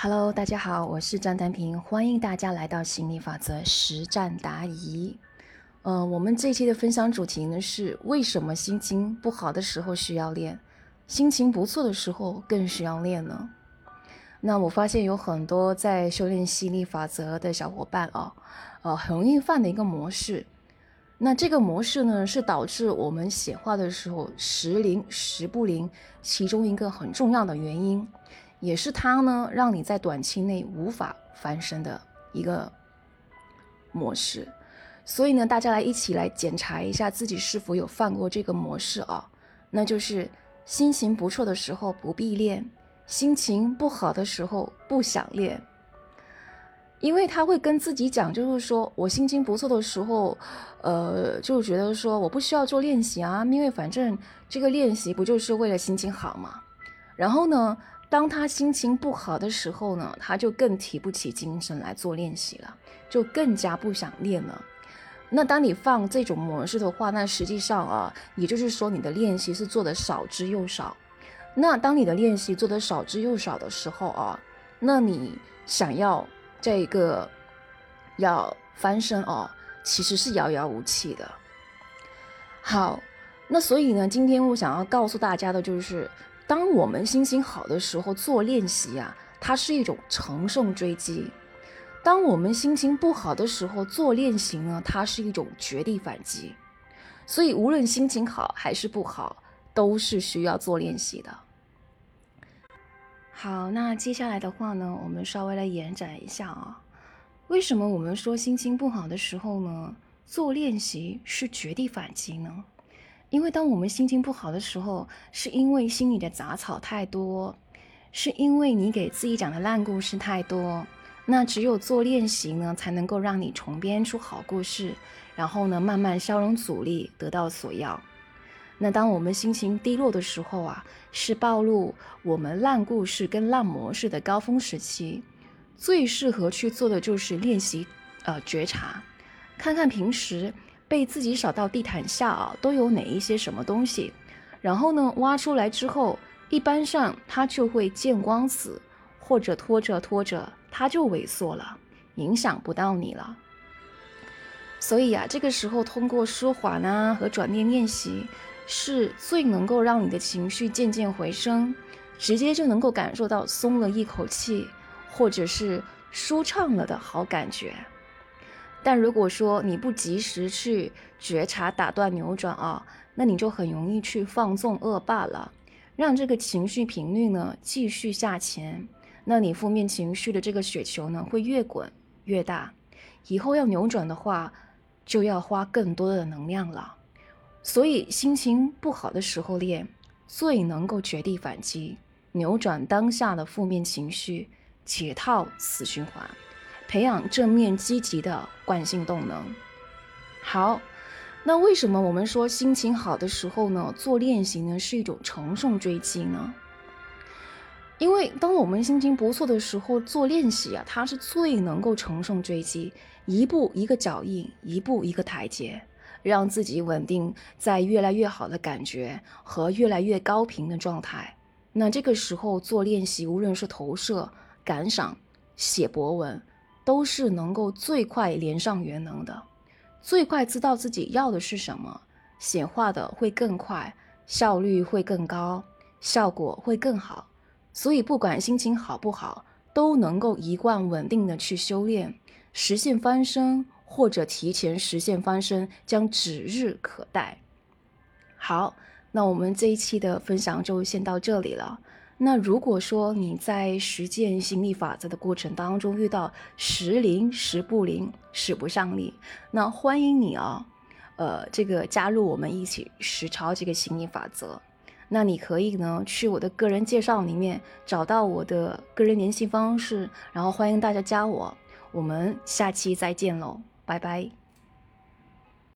Hello，大家好，我是张丹平，欢迎大家来到心理法则实战答疑。呃，我们这期的分享主题呢是为什么心情不好的时候需要练，心情不错的时候更需要练呢？那我发现有很多在修炼心理法则的小伙伴啊，呃，很容易犯的一个模式。那这个模式呢，是导致我们显化的时候时灵时不灵，其中一个很重要的原因。也是它呢，让你在短期内无法翻身的一个模式。所以呢，大家来一起来检查一下自己是否有犯过这个模式啊？那就是心情不错的时候不必练，心情不好的时候不想练，因为他会跟自己讲，就是说我心情不错的时候，呃，就觉得说我不需要做练习啊，因为反正这个练习不就是为了心情好嘛。然后呢？当他心情不好的时候呢，他就更提不起精神来做练习了，就更加不想练了。那当你放这种模式的话，那实际上啊，也就是说你的练习是做的少之又少。那当你的练习做的少之又少的时候啊，那你想要这个要翻身哦，其实是遥遥无期的。好，那所以呢，今天我想要告诉大家的就是。当我们心情好的时候做练习啊，它是一种乘胜追击；当我们心情不好的时候做练习呢，它是一种绝地反击。所以，无论心情好还是不好，都是需要做练习的。好，那接下来的话呢，我们稍微来延展一下啊，为什么我们说心情不好的时候呢，做练习是绝地反击呢？因为当我们心情不好的时候，是因为心里的杂草太多，是因为你给自己讲的烂故事太多。那只有做练习呢，才能够让你重编出好故事，然后呢，慢慢消融阻力，得到所要。那当我们心情低落的时候啊，是暴露我们烂故事跟烂模式的高峰时期，最适合去做的就是练习，呃，觉察，看看平时。被自己扫到地毯下啊，都有哪一些什么东西？然后呢，挖出来之后，一般上它就会见光死，或者拖着拖着它就萎缩了，影响不到你了。所以啊，这个时候通过舒缓啊和转念练习，是最能够让你的情绪渐渐回升，直接就能够感受到松了一口气，或者是舒畅了的好感觉。但如果说你不及时去觉察、打断、扭转啊，那你就很容易去放纵恶霸了，让这个情绪频率呢继续下潜，那你负面情绪的这个雪球呢会越滚越大，以后要扭转的话，就要花更多的能量了。所以心情不好的时候练，最能够绝地反击，扭转当下的负面情绪，解套死循环。培养正面积极的惯性动能。好，那为什么我们说心情好的时候呢，做练习呢是一种乘胜追击呢？因为当我们心情不错的时候做练习啊，它是最能够乘胜追击，一步一个脚印，一步一个台阶，让自己稳定在越来越好的感觉和越来越高频的状态。那这个时候做练习，无论是投射、感赏、写博文。都是能够最快连上元能的，最快知道自己要的是什么，显化的会更快，效率会更高，效果会更好。所以不管心情好不好，都能够一贯稳定的去修炼，实现翻身或者提前实现翻身，将指日可待。好，那我们这一期的分享就先到这里了。那如果说你在实践心理法则的过程当中遇到时灵时不灵，使不上力，那欢迎你啊，呃，这个加入我们一起实操这个心理法则。那你可以呢去我的个人介绍里面找到我的个人联系方式，然后欢迎大家加我。我们下期再见喽，拜拜。